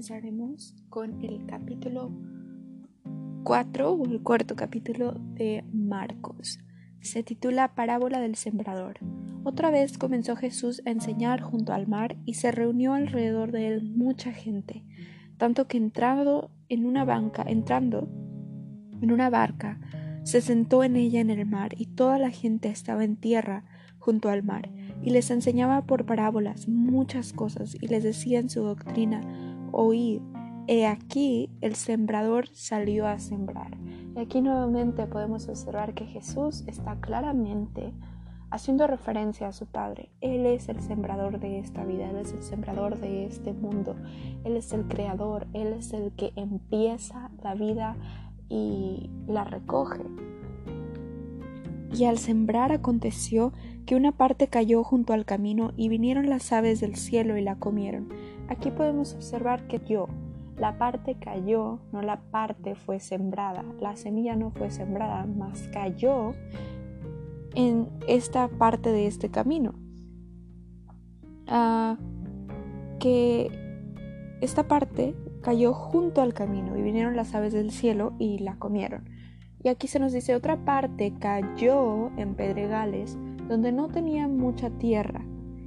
comenzaremos con el capítulo 4 o el cuarto capítulo de Marcos. Se titula Parábola del Sembrador. Otra vez comenzó Jesús a enseñar junto al mar y se reunió alrededor de él mucha gente, tanto que entrando en una banca, entrando en una barca, se sentó en ella en el mar y toda la gente estaba en tierra junto al mar y les enseñaba por parábolas muchas cosas y les decía en su doctrina, oíd, he aquí el sembrador salió a sembrar. Y aquí nuevamente podemos observar que Jesús está claramente haciendo referencia a su Padre. Él es el sembrador de esta vida, Él es el sembrador de este mundo, Él es el creador, Él es el que empieza la vida y la recoge. Y al sembrar aconteció que una parte cayó junto al camino y vinieron las aves del cielo y la comieron. Aquí podemos observar que yo, la parte cayó, no la parte fue sembrada, la semilla no fue sembrada, mas cayó en esta parte de este camino. Ah, que esta parte cayó junto al camino y vinieron las aves del cielo y la comieron. Y aquí se nos dice otra parte cayó en pedregales donde no tenía mucha tierra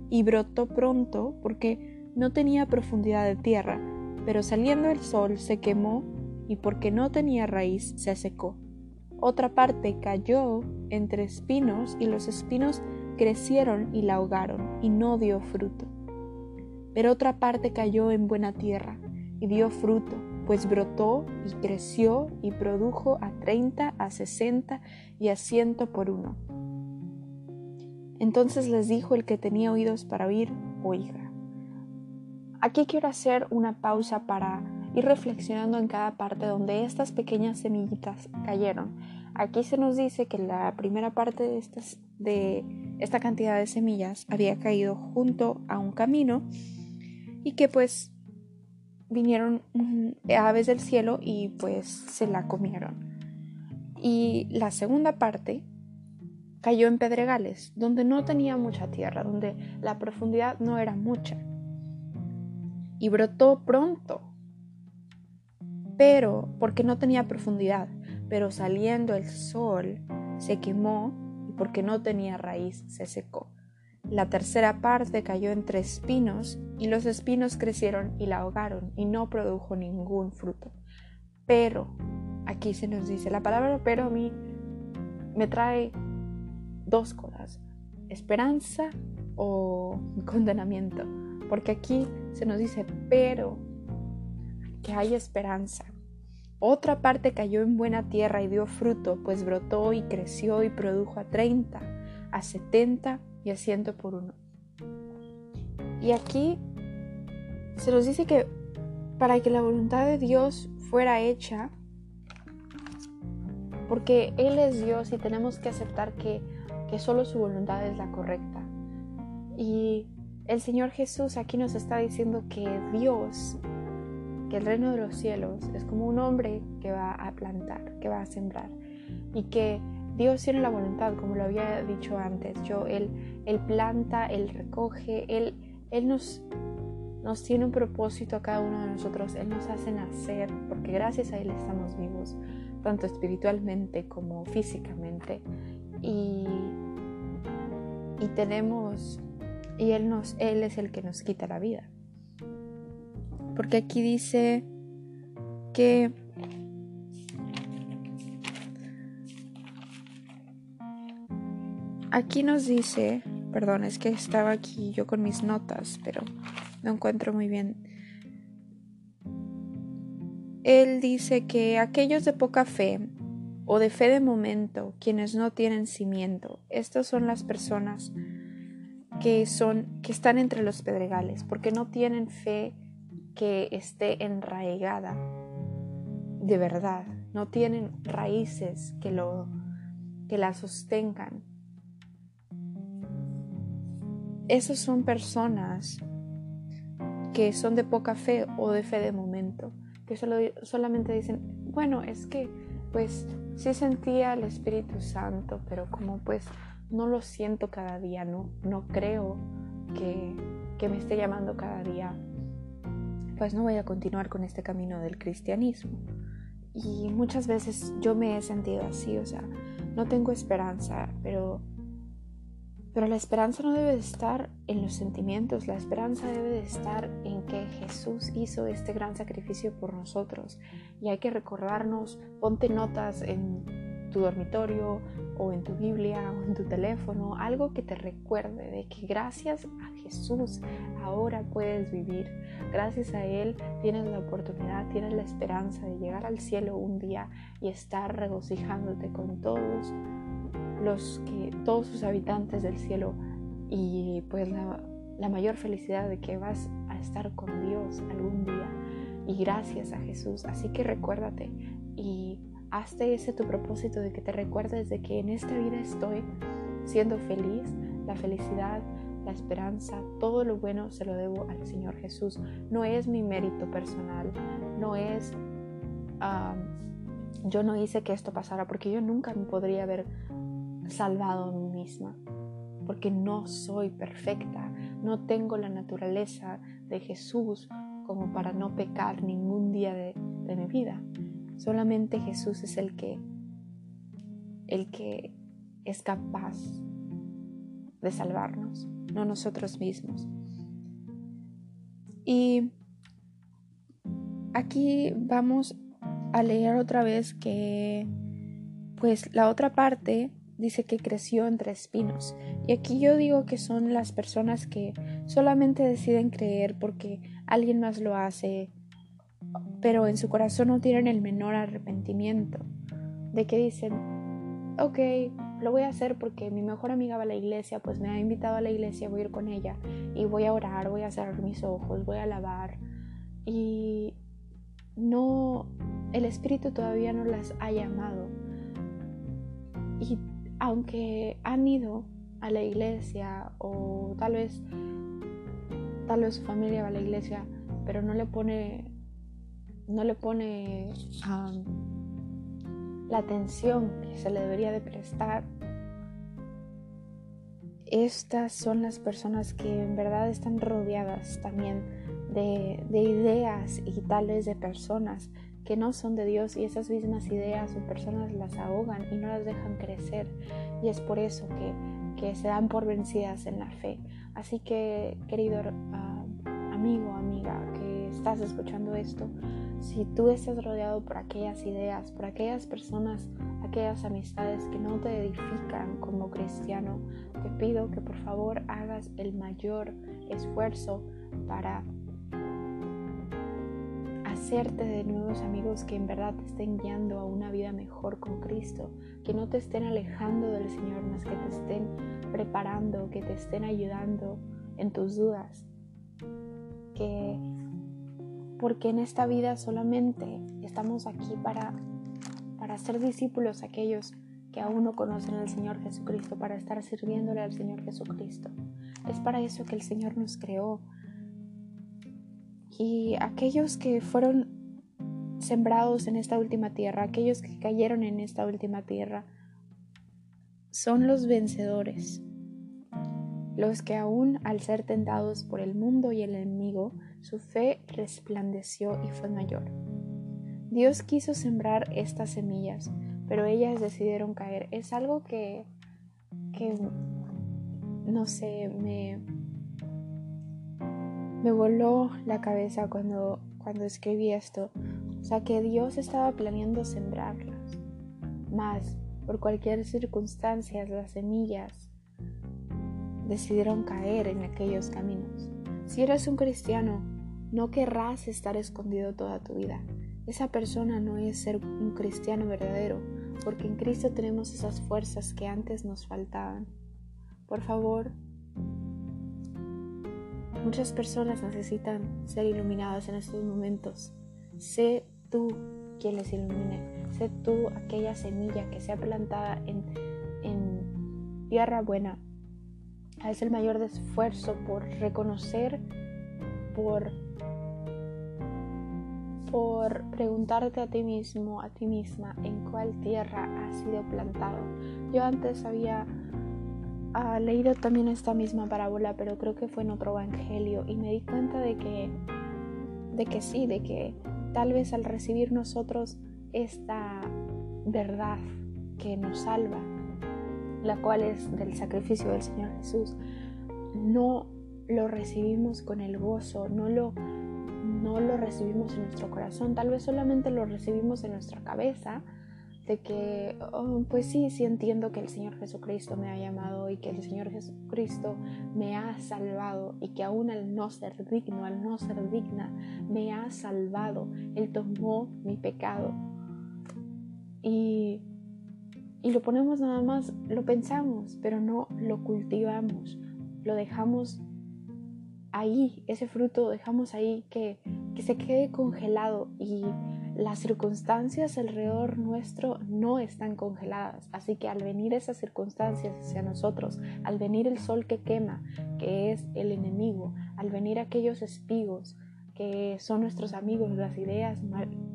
y brotó pronto porque no tenía profundidad de tierra, pero saliendo el sol se quemó y porque no tenía raíz se secó. Otra parte cayó entre espinos y los espinos crecieron y la ahogaron y no dio fruto. Pero otra parte cayó en buena tierra y dio fruto pues brotó y creció y produjo a treinta, a sesenta y a ciento por uno. Entonces les dijo el que tenía oídos para oír, oiga. Aquí quiero hacer una pausa para ir reflexionando en cada parte donde estas pequeñas semillitas cayeron. Aquí se nos dice que la primera parte de, estas, de esta cantidad de semillas había caído junto a un camino y que pues vinieron aves del cielo y pues se la comieron. Y la segunda parte cayó en pedregales, donde no tenía mucha tierra, donde la profundidad no era mucha. Y brotó pronto, pero porque no tenía profundidad, pero saliendo el sol se quemó y porque no tenía raíz se secó. La tercera parte cayó entre espinos y los espinos crecieron y la ahogaron y no produjo ningún fruto. Pero, aquí se nos dice, la palabra pero a mí me trae dos cosas, esperanza o condenamiento, porque aquí se nos dice pero que hay esperanza. Otra parte cayó en buena tierra y dio fruto, pues brotó y creció y produjo a 30, a 70 y asiento por uno. Y aquí se nos dice que para que la voluntad de Dios fuera hecha, porque Él es Dios y tenemos que aceptar que, que solo su voluntad es la correcta. Y el Señor Jesús aquí nos está diciendo que Dios, que el reino de los cielos es como un hombre que va a plantar, que va a sembrar y que Dios tiene la voluntad, como lo había dicho antes. Yo, Él, él planta, Él recoge, Él, él nos, nos tiene un propósito a cada uno de nosotros. Él nos hace nacer, porque gracias a Él estamos vivos, tanto espiritualmente como físicamente. Y, y tenemos, y Él, nos, Él es el que nos quita la vida. Porque aquí dice que Aquí nos dice, perdón, es que estaba aquí yo con mis notas, pero no encuentro muy bien. Él dice que aquellos de poca fe o de fe de momento, quienes no tienen cimiento, estas son las personas que son que están entre los pedregales, porque no tienen fe que esté enraigada de verdad, no tienen raíces que lo que la sostengan. Esas son personas que son de poca fe o de fe de momento, que solo, solamente dicen, bueno, es que pues sí sentía el Espíritu Santo, pero como pues no lo siento cada día, no, no creo que, que me esté llamando cada día pues no voy a continuar con este camino del cristianismo. Y muchas veces yo me he sentido así, o sea, no tengo esperanza, pero pero la esperanza no debe de estar en los sentimientos, la esperanza debe de estar en que Jesús hizo este gran sacrificio por nosotros. Y hay que recordarnos, ponte notas en tu dormitorio o en tu Biblia o en tu teléfono, algo que te recuerde de que gracias a Jesús ahora puedes vivir. Gracias a Él tienes la oportunidad, tienes la esperanza de llegar al cielo un día y estar regocijándote con todos los que todos sus habitantes del cielo y pues la, la mayor felicidad de que vas a estar con Dios algún día y gracias a Jesús. Así que recuérdate y hazte ese tu propósito de que te recuerdes de que en esta vida estoy siendo feliz, la felicidad, la esperanza, todo lo bueno se lo debo al Señor Jesús. No es mi mérito personal, no es yo no hice que esto pasara porque yo nunca me podría haber salvado a mí misma, porque no soy perfecta, no tengo la naturaleza de Jesús como para no pecar ningún día de, mi vida. Solamente Jesús es el que, el que es capaz de salvarnos, no nosotros mismos. Y aquí vamos a leer otra vez que pues la otra parte dice que creció entre espinos. Y aquí yo digo que son las personas que solamente deciden creer porque alguien más lo hace, pero en su corazón no tienen el menor arrepentimiento. De que dicen, ok, lo voy a hacer porque mi mejor amiga va a la iglesia, pues me ha invitado a la iglesia, voy a ir con ella y voy a orar, voy a cerrar mis ojos, voy a alabar. Y no, el Espíritu todavía no las ha llamado. Y aunque han ido a la iglesia o tal vez tal vez su familia va a la iglesia, pero no le pone no le pone la atención que se le debería de prestar. Estas son las personas que en verdad están rodeadas también de, de ideas y tales de personas que no son de Dios y esas mismas ideas o personas las ahogan y no las dejan crecer y es por eso que, que se dan por vencidas en la fe. Así que, querido uh, amigo, amiga, que estás escuchando esto, si tú estás rodeado por aquellas ideas, por aquellas personas, aquellas amistades que no te edifican como cristiano, te pido que por favor hagas el mayor esfuerzo para hacerte de nuevos amigos que en verdad te estén guiando a una vida mejor con Cristo, que no te estén alejando del Señor, más que te estén preparando, que te estén ayudando en tus dudas. Que porque en esta vida solamente estamos aquí para para ser discípulos aquellos que aún no conocen al Señor Jesucristo, para estar sirviéndole al Señor Jesucristo. Es para eso que el Señor nos creó, y aquellos que fueron sembrados en esta última tierra, aquellos que cayeron en esta última tierra, son los vencedores, los que aún al ser tentados por el mundo y el enemigo, su fe resplandeció y fue mayor. Dios quiso sembrar estas semillas, pero ellas decidieron caer. Es algo que, que no sé, me, me voló la cabeza cuando, cuando escribí esto. O sea, que Dios estaba planeando sembrarlas. Más, por cualquier circunstancia, las semillas decidieron caer en aquellos caminos. Si eres un cristiano, no querrás estar escondido toda tu vida. Esa persona no es ser un cristiano verdadero, porque en Cristo tenemos esas fuerzas que antes nos faltaban. Por favor, Muchas personas necesitan ser iluminadas en estos momentos. Sé tú quien les ilumine. Sé tú aquella semilla que sea plantada en, en tierra buena. Haz el mayor esfuerzo por reconocer, por, por preguntarte a ti mismo, a ti misma, en cuál tierra has sido plantado. Yo antes había ha leído también esta misma parábola, pero creo que fue en otro evangelio y me di cuenta de que de que sí, de que tal vez al recibir nosotros esta verdad que nos salva, la cual es del sacrificio del Señor Jesús, no lo recibimos con el gozo, no lo, no lo recibimos en nuestro corazón, tal vez solamente lo recibimos en nuestra cabeza, de que, oh, pues sí, sí entiendo que el Señor Jesucristo me ha llamado y que el Señor Jesucristo me ha salvado y que aún al no ser digno, al no ser digna, me ha salvado. Él tomó mi pecado. Y, y lo ponemos nada más, lo pensamos, pero no lo cultivamos, lo dejamos ahí, ese fruto dejamos ahí que, que se quede congelado y las circunstancias alrededor nuestro no están congeladas. Así que al venir esas circunstancias hacia nosotros, al venir el sol que quema, que es el enemigo, al venir aquellos espigos que son nuestros amigos, las ideas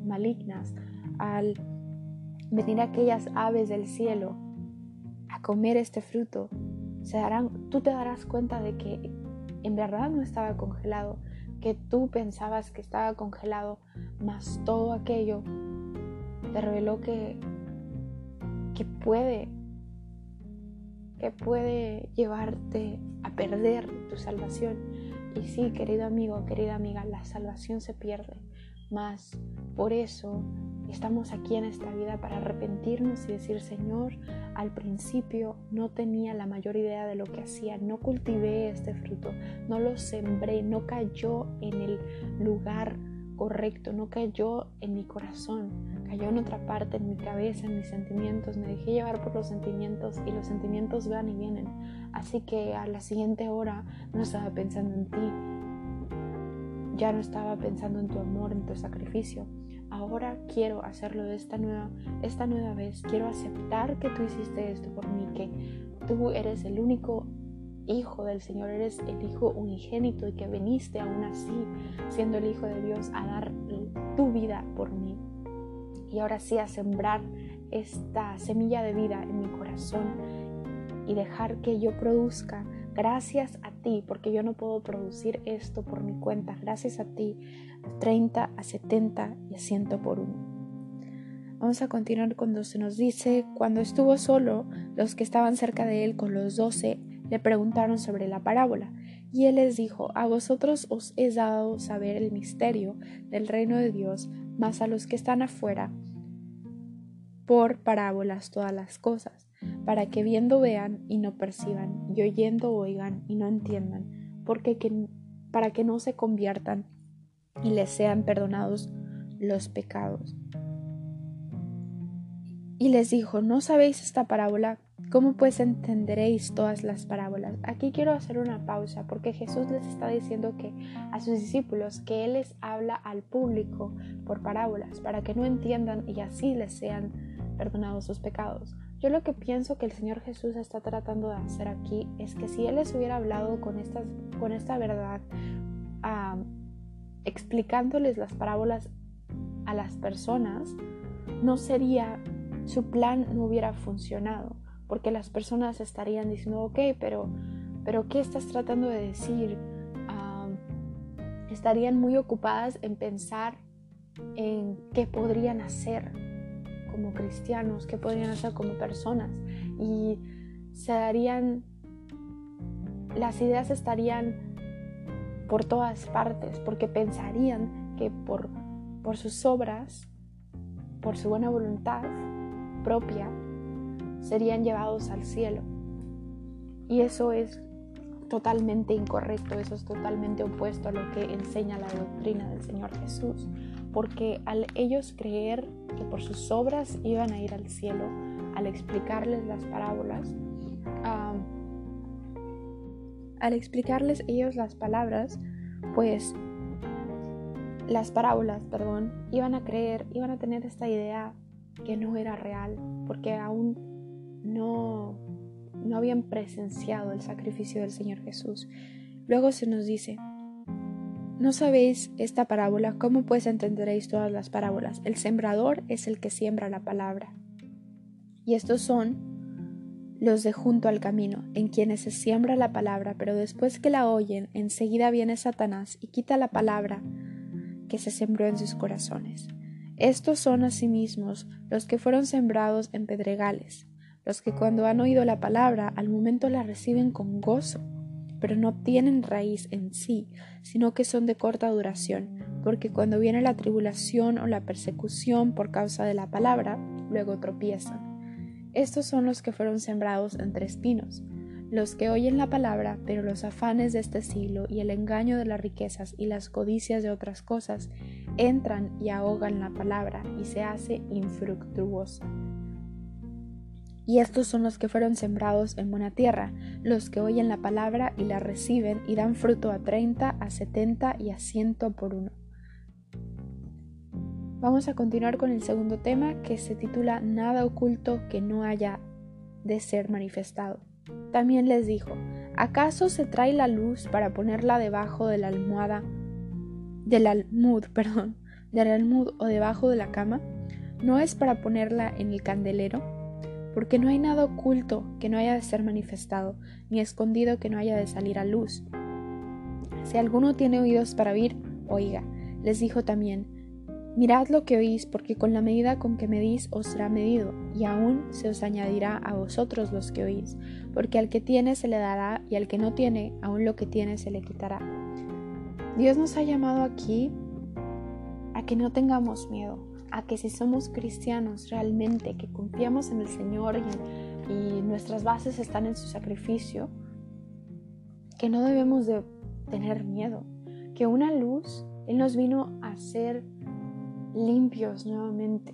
malignas, al venir aquellas aves del cielo a comer este fruto, se darán, tú te darás cuenta de que en verdad no estaba congelado, que tú pensabas que estaba congelado, mas todo aquello te reveló que, que puede, que puede llevarte a perder tu salvación. Y sí, querido amigo, querida amiga, la salvación se pierde, mas por eso Estamos aquí en esta vida para arrepentirnos y decir, Señor, al principio no tenía la mayor idea de lo que hacía, no cultivé este fruto, no lo sembré, no cayó en el lugar correcto, no cayó en mi corazón, cayó en otra parte, en mi cabeza, en mis sentimientos, me dejé llevar por los sentimientos y los sentimientos van y vienen. Así que a la siguiente hora no estaba pensando en ti, ya no estaba pensando en tu amor, en tu sacrificio, ahora quiero hacerlo de esta nueva, esta nueva vez. Quiero aceptar que tú hiciste esto por mí, que tú eres el único hijo del Señor, eres el hijo unigénito y que viniste aún así, siendo el hijo de Dios, a dar tu vida por mí. Y ahora sí a sembrar esta semilla de vida en mi corazón y dejar que yo produzca gracias a ti, porque yo no puedo producir esto por mi cuenta, gracias a ti 30 a 70 y a 100 por uno. Vamos a continuar cuando se nos dice, cuando estuvo solo, los que estaban cerca de él con los doce le preguntaron sobre la parábola, y él les dijo, a vosotros os he dado saber el misterio del reino de Dios, mas a los que están afuera, por parábolas todas las cosas, para que viendo vean y no perciban, y oyendo oigan y no entiendan, porque para que no se conviertan y les sean perdonados los pecados. Y les dijo, ¿no sabéis esta parábola? ¿Cómo pues entenderéis todas las parábolas? Aquí quiero hacer una pausa porque Jesús les está diciendo que a sus discípulos que Él les habla al público por parábolas para que no entiendan y así les sean perdonados sus pecados. Yo lo que pienso que el Señor Jesús está tratando de hacer aquí es que si Él les hubiera hablado con, estas, con esta verdad, explicándoles las parábolas a las personas, no sería, su plan no hubiera funcionado, porque las personas estarían diciendo, ok, pero, pero ¿qué estás tratando de decir? estarían muy ocupadas en pensar en qué podrían hacer como cristianos, qué podrían hacer como personas, y se darían, las ideas estarían por todas partes, porque pensarían que por, por sus obras, por su buena voluntad propia, serían llevados al cielo. Y eso es totalmente incorrecto, eso es totalmente opuesto a lo que enseña la doctrina del Señor Jesús, porque al ellos creer que por sus obras iban a ir al cielo, al explicarles las parábolas, al explicarles ellos las palabras, pues las parábolas, perdón, iban a creer, iban a tener esta idea que no era real, porque aún no, no habían presenciado el sacrificio del Señor Jesús. Luego se nos dice, ¿no sabéis esta parábola? ¿Cómo pues entenderéis todas las parábolas? El sembrador es el que siembra la palabra. Y estos son los de junto al camino, en quienes se siembra la palabra, pero después que la oyen, enseguida viene Satanás y quita la palabra que se sembró en sus corazones. Estos son asimismo los que fueron sembrados en pedregales, los que cuando han oído la palabra al momento la reciben con gozo, pero no tienen raíz en sí, sino que son de corta duración, porque cuando viene la tribulación o la persecución por causa de la palabra, luego tropiezan. Estos son los que fueron sembrados entre espinos, los que oyen la palabra, pero los afanes de este siglo y el engaño de las riquezas y las codicias de otras cosas entran y ahogan la palabra y se hace infructuosa. Y estos son los que fueron sembrados en buena tierra, los que oyen la palabra y la reciben y dan fruto a treinta, a setenta y a ciento por uno. Vamos a continuar con el segundo tema que se titula Nada oculto que no haya de ser manifestado. También les dijo, ¿acaso se trae la luz para ponerla debajo de la almohada, del almud, perdón, del almud o debajo de la cama? ¿No es para ponerla en el candelero? Porque no hay nada oculto que no haya de ser manifestado, ni escondido que no haya de salir a luz. Si alguno tiene oídos para oír, oiga. Les dijo también, Mirad lo que oís, porque con la medida con que medís os será medido, y aún se os añadirá a vosotros los que oís, porque al que tiene se le dará, y al que no tiene, aún lo que tiene se le quitará. Dios nos ha llamado aquí a que no tengamos miedo, a que si somos cristianos realmente, que confiamos en el Señor y, y nuestras bases están en su sacrificio, que no debemos de tener miedo, que una luz, Él nos vino a hacer limpios nuevamente.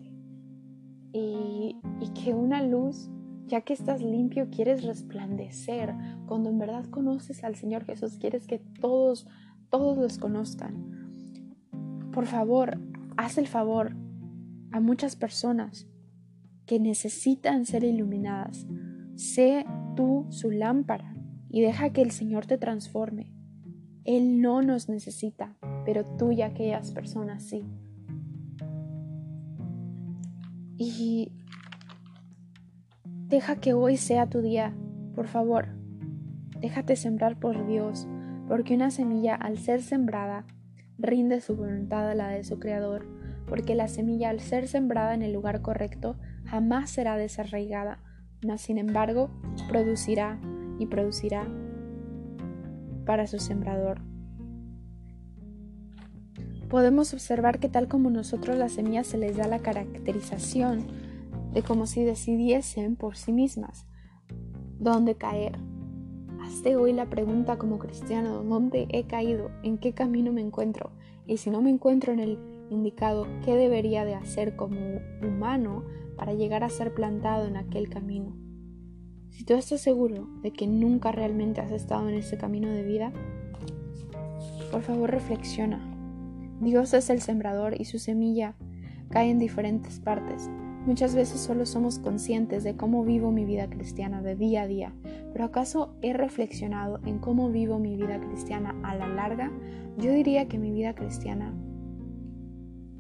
Y, que una luz, ya que estás limpio, quieres resplandecer. Cuando en verdad conoces al Señor Jesús, quieres que todos, todos los conozcan. Por favor, haz el favor a muchas personas que necesitan ser iluminadas. Sé tú su lámpara y deja que el Señor te transforme. Él no nos necesita, pero tú y aquellas personas sí. Y deja que hoy sea tu día, por favor. Déjate sembrar por Dios, porque una semilla al ser sembrada rinde su voluntad a la de su Creador, porque la semilla al ser sembrada en el lugar correcto jamás será desarraigada, mas sin embargo producirá y producirá para su sembrador podemos observar que tal como nosotros las semillas se les da la caracterización de como si decidiesen por sí mismas dónde caer. Hazte hoy la pregunta como cristiano, ¿dónde he caído? ¿En qué camino me encuentro? Y si no me encuentro en el indicado, ¿qué debería de hacer como humano para llegar a ser plantado en aquel camino? Si tú estás seguro de que nunca realmente has estado en ese camino de vida, por favor reflexiona Dios es el sembrador y su semilla cae en diferentes partes. Muchas veces solo somos conscientes de cómo vivo mi vida cristiana de día a día, pero ¿acaso he reflexionado en cómo vivo mi vida cristiana a la larga? Yo diría que mi vida cristiana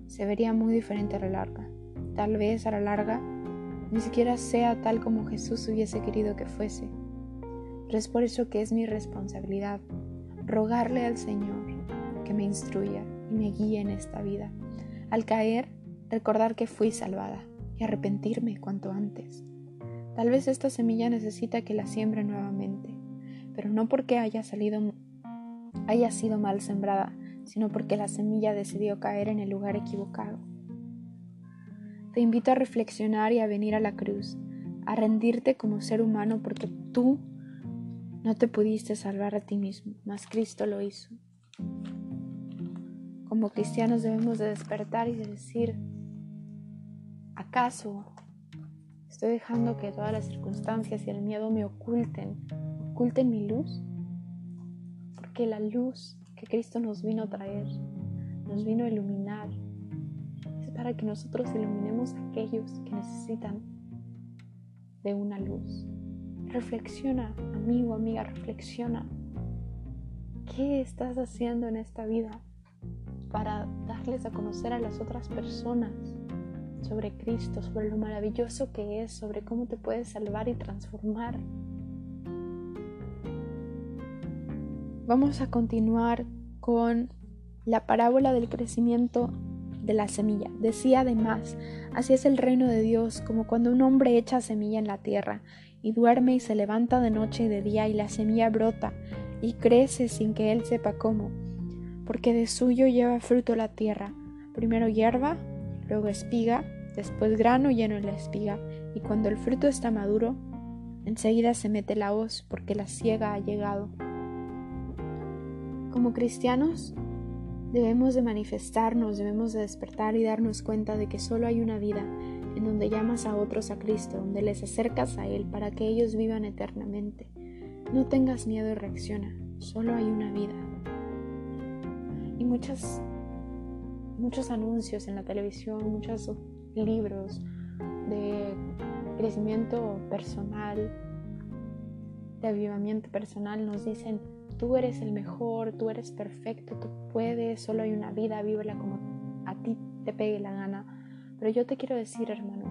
se vería muy diferente a la larga. Tal vez a la larga ni siquiera sea tal como Jesús hubiese querido que fuese. Pero es por eso que es mi responsabilidad rogarle al Señor que me instruya, me guíe en esta vida. Al caer, recordar que fui salvada y arrepentirme cuanto antes. Tal vez esta semilla necesita que la siembre nuevamente, pero no porque haya salido haya sido mal sembrada, sino porque la semilla decidió caer en el lugar equivocado. Te invito a reflexionar y a venir a la cruz, a rendirte como ser humano porque tú no te pudiste salvar a ti mismo, mas Cristo lo hizo. Como cristianos debemos de despertar y de decir, ¿acaso estoy dejando que todas las circunstancias y el miedo me oculten, oculten mi luz? Porque la luz que Cristo nos vino a traer, nos vino a iluminar, es para que nosotros iluminemos a aquellos que necesitan de una luz. Reflexiona, amigo, amiga, reflexiona. ¿Qué estás haciendo en esta vida? Para darles a conocer a las otras personas sobre Cristo, sobre lo maravilloso que es, sobre cómo te puedes salvar y transformar. Vamos a continuar con la parábola del crecimiento de la semilla. Decía además, así es el reino de Dios, como cuando un hombre echa semilla en la tierra, y duerme y se levanta de noche y de día, y la semilla brota y crece sin que él sepa cómo, porque de suyo lleva fruto la tierra, primero hierba, luego espiga, después grano lleno en la espiga, y cuando el fruto está maduro, enseguida se mete la hoz, porque la ciega ha llegado. Como cristianos, Debemos de manifestarnos, debemos de despertar y darnos cuenta de que solo hay una vida en donde llamas a otros a Cristo, donde les acercas a Él para que ellos vivan eternamente. No tengas miedo y reacciona, solo hay una vida. Muchos anuncios en la televisión, muchos libros de crecimiento personal, de avivamiento personal nos dicen Tú eres el mejor, tú eres perfecto, tú puedes, solo hay una vida, vívela como a ti te pegue la gana. Pero yo te quiero decir, hermano,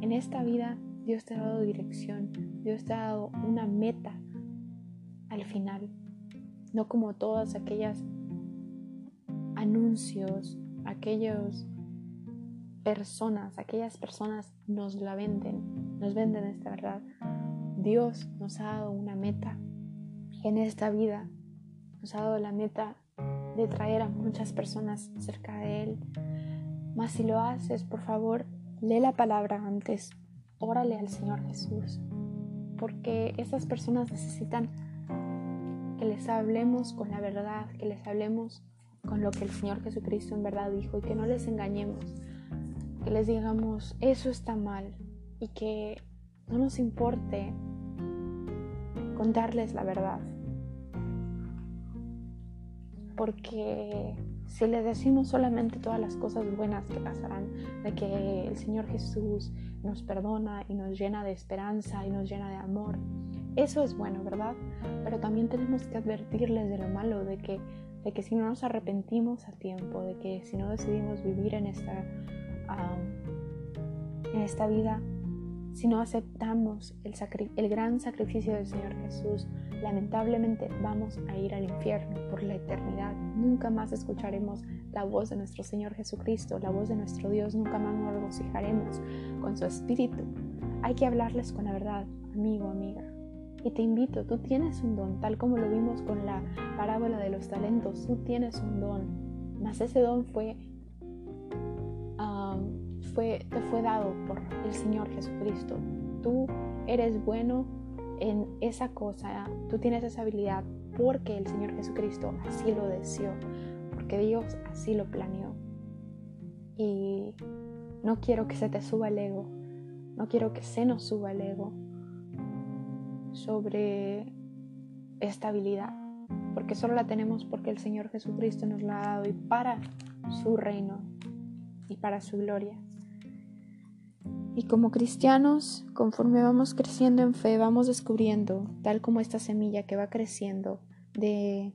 en esta vida Dios te ha dado dirección, Dios te ha dado una meta al final, no como todas aquellas anuncios, aquellos personas, aquellas personas nos la venden, nos venden esta verdad. Dios nos ha dado una meta en esta vida nos ha dado la meta de traer a muchas personas cerca de Él. Mas si lo haces, por favor, lee la palabra antes, órale al Señor Jesús, porque esas personas necesitan que les hablemos con la verdad, que les hablemos con lo que el Señor Jesucristo en verdad dijo y que no les engañemos, que les digamos, eso está mal y que no nos importe contarles la verdad. Porque si les decimos solamente todas las cosas buenas que pasarán, de que el Señor Jesús nos perdona y nos llena de esperanza y nos llena de amor, eso es bueno, ¿verdad? Pero también tenemos que advertirles de lo malo, de que, de que si no nos arrepentimos a tiempo, de que si no decidimos vivir en esta, en esta vida si no aceptamos el, el, gran sacrificio del Señor Jesús, lamentablemente vamos a ir al infierno por la eternidad. Nunca más escucharemos la voz de nuestro Señor Jesucristo, la voz de nuestro Dios, nunca más nos regocijaremos con su Espíritu. Hay que hablarles con la verdad, amigo, amiga. Y te invito, tú tienes un don, tal como lo vimos con la parábola de los talentos, tú tienes un don, mas ese don fue fue, te fue dado por el Señor Jesucristo. Tú eres bueno en esa cosa, tú tienes esa habilidad porque el Señor Jesucristo así lo deseó, porque Dios así lo planeó. Y no quiero que se te suba el ego, no quiero que se nos suba el ego sobre esta habilidad, porque solo la tenemos porque el Señor Jesucristo nos la ha dado y para su reino y para su gloria. Y como cristianos, conforme vamos creciendo en fe, vamos descubriendo, tal como esta semilla que va creciendo de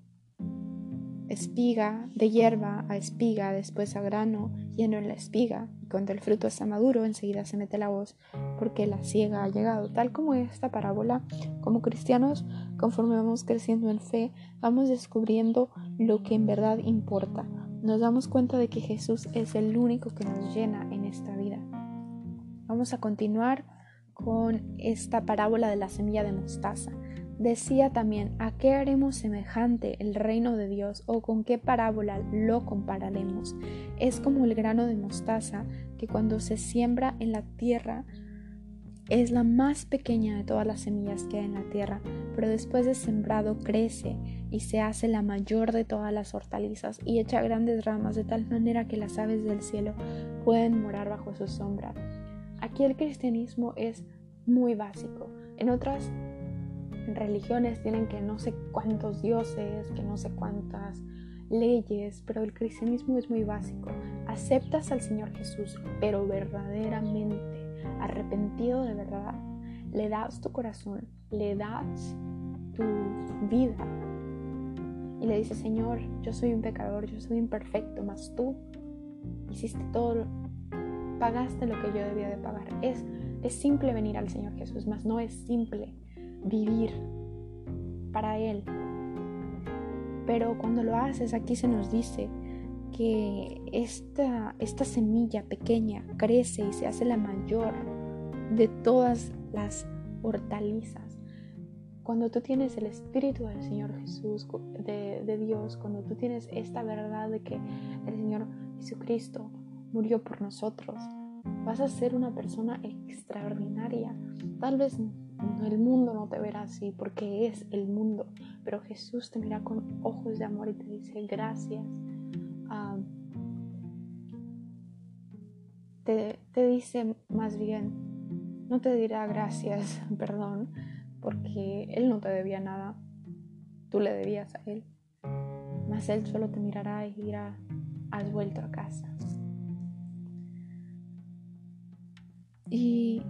espiga, de hierba a espiga, después a grano, lleno en la espiga, cuando el fruto está maduro, enseguida se mete la voz, porque la ciega ha llegado. Tal como esta parábola, como cristianos, conforme vamos creciendo en fe, vamos descubriendo lo que en verdad importa. Nos damos cuenta de que Jesús es el único que nos llena en esta vida. Vamos a continuar con esta parábola de la semilla de mostaza. Decía también, ¿a qué haremos semejante el reino de Dios o con qué parábola lo compararemos? Es como el grano de mostaza que cuando se siembra en la tierra es la más pequeña de todas las semillas que hay en la tierra, pero después de sembrado crece y se hace la mayor de todas las hortalizas y echa grandes ramas de tal manera que las aves del cielo pueden morar bajo su sombra. Aquí el cristianismo es muy básico. En otras religiones tienen que no sé cuántos dioses, que no sé cuántas leyes, pero el cristianismo es muy básico. Aceptas al Señor Jesús, pero verdaderamente arrepentido de verdad, le das tu corazón, le das tu vida y le dices, Señor, yo soy un pecador, yo soy imperfecto, mas tú hiciste todo pagaste lo que yo debía de pagar. Es, es simple venir al Señor Jesús, mas no es simple vivir para Él. Pero cuando lo haces, aquí se nos dice que esta, esta semilla pequeña crece y se hace la mayor de todas las hortalizas. Cuando tú tienes el Espíritu del Señor Jesús, de, de Dios, cuando tú tienes esta verdad de que el Señor Jesucristo murió por nosotros, vas a ser una persona extraordinaria. Tal vez el mundo no te verá así porque es el mundo, pero Jesús te mira con ojos de amor y te dice gracias. Ah, te, te dice más bien, no te dirá gracias, perdón, porque Él no te debía nada, tú le debías a Él, mas Él solo te mirará y dirá, has vuelto a casa. Y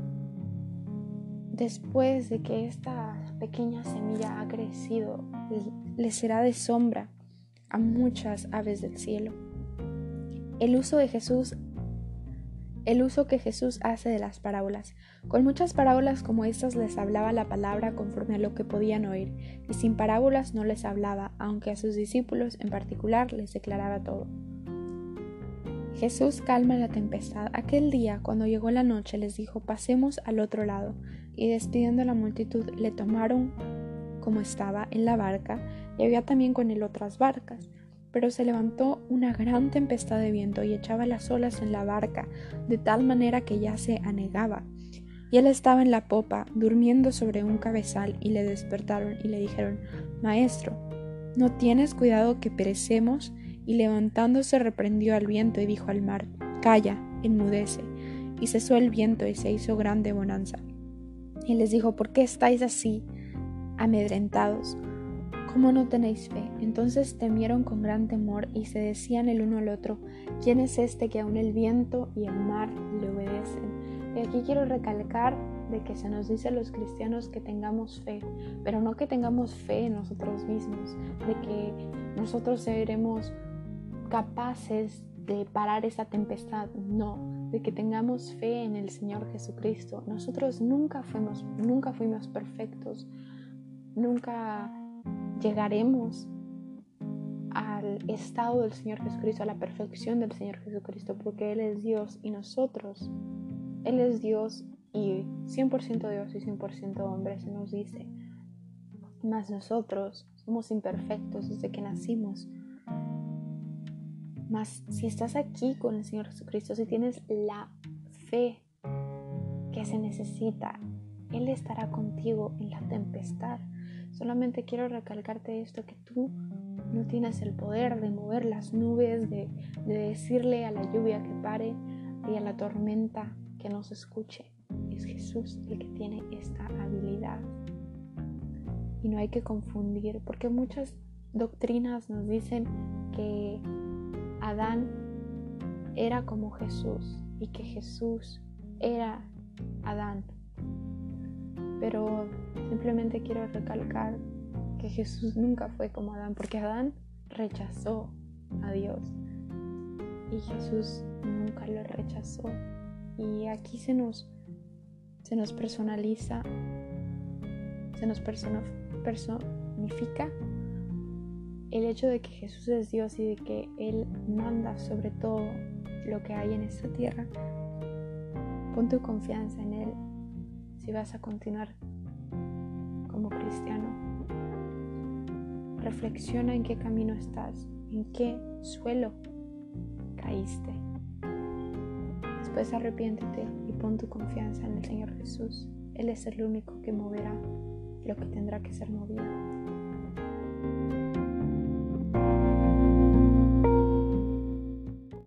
después de que esta pequeña semilla ha crecido, le será de sombra a muchas aves del cielo. El uso de Jesús el uso que Jesús hace de las parábolas. Con muchas parábolas como estas les hablaba la palabra conforme a lo que podían oír, y sin parábolas no les hablaba, aunque a sus discípulos en particular les declaraba todo. Jesús calma la tempestad. Aquel día, cuando llegó la noche, les dijo, pasemos al otro lado, y despidiendo a la multitud, le tomaron como estaba en la barca, y había también con él otras barcas. Pero se levantó una gran tempestad de viento y echaba las olas en la barca, de tal manera que ya se anegaba. Y él estaba en la popa, durmiendo sobre un cabezal, y le despertaron y le dijeron, Maestro, ¿no tienes cuidado que perecemos? Y levantándose reprendió al viento y dijo al mar, Calla, enmudece. Y cesó el viento y se hizo grande bonanza. Y les dijo, ¿por qué estáis así, amedrentados? ¿Cómo no tenéis fe? Entonces temieron con gran temor y se decían el uno al otro, ¿quién es este que aun el viento y el mar le obedecen? Y aquí quiero recalcar de que se nos dice a los cristianos que tengamos fe, pero no que tengamos fe en nosotros mismos, de que nosotros seremos capaces de parar esa tempestad, no, de que tengamos fe en el Señor Jesucristo. Nosotros nunca fuimos, nunca fuimos perfectos, nunca llegaremos al estado del Señor Jesucristo, a la perfección del Señor Jesucristo, porque Él es Dios y nosotros, Él es Dios y 100% Dios y 100% hombre, se nos dice. Mas nosotros somos imperfectos desde que nacimos mas si estás aquí con el Señor Jesucristo, si tienes la fe que se necesita, Él estará contigo en la tempestad. Solamente quiero recalcarte esto, que tú no tienes el poder de mover las nubes, de, decirle a la lluvia que pare y a la tormenta que nos escuche. Es Jesús el que tiene esta habilidad. Y no hay que confundir, porque muchas doctrinas nos dicen que Adán era como Jesús y que Jesús era Adán. Pero simplemente quiero recalcar que Jesús nunca fue como Adán, porque Adán rechazó a Dios y Jesús nunca lo rechazó. Y aquí se nos, se nos personaliza, se nos personifica el hecho de que Jesús es Dios y de que Él manda sobre todo lo que hay en esta tierra, pon tu confianza en Él si vas a continuar como cristiano. Reflexiona en qué camino estás, en qué suelo caíste. Después arrepiéntete y pon tu confianza en el Señor Jesús. Él es el único que moverá lo que tendrá que ser movido.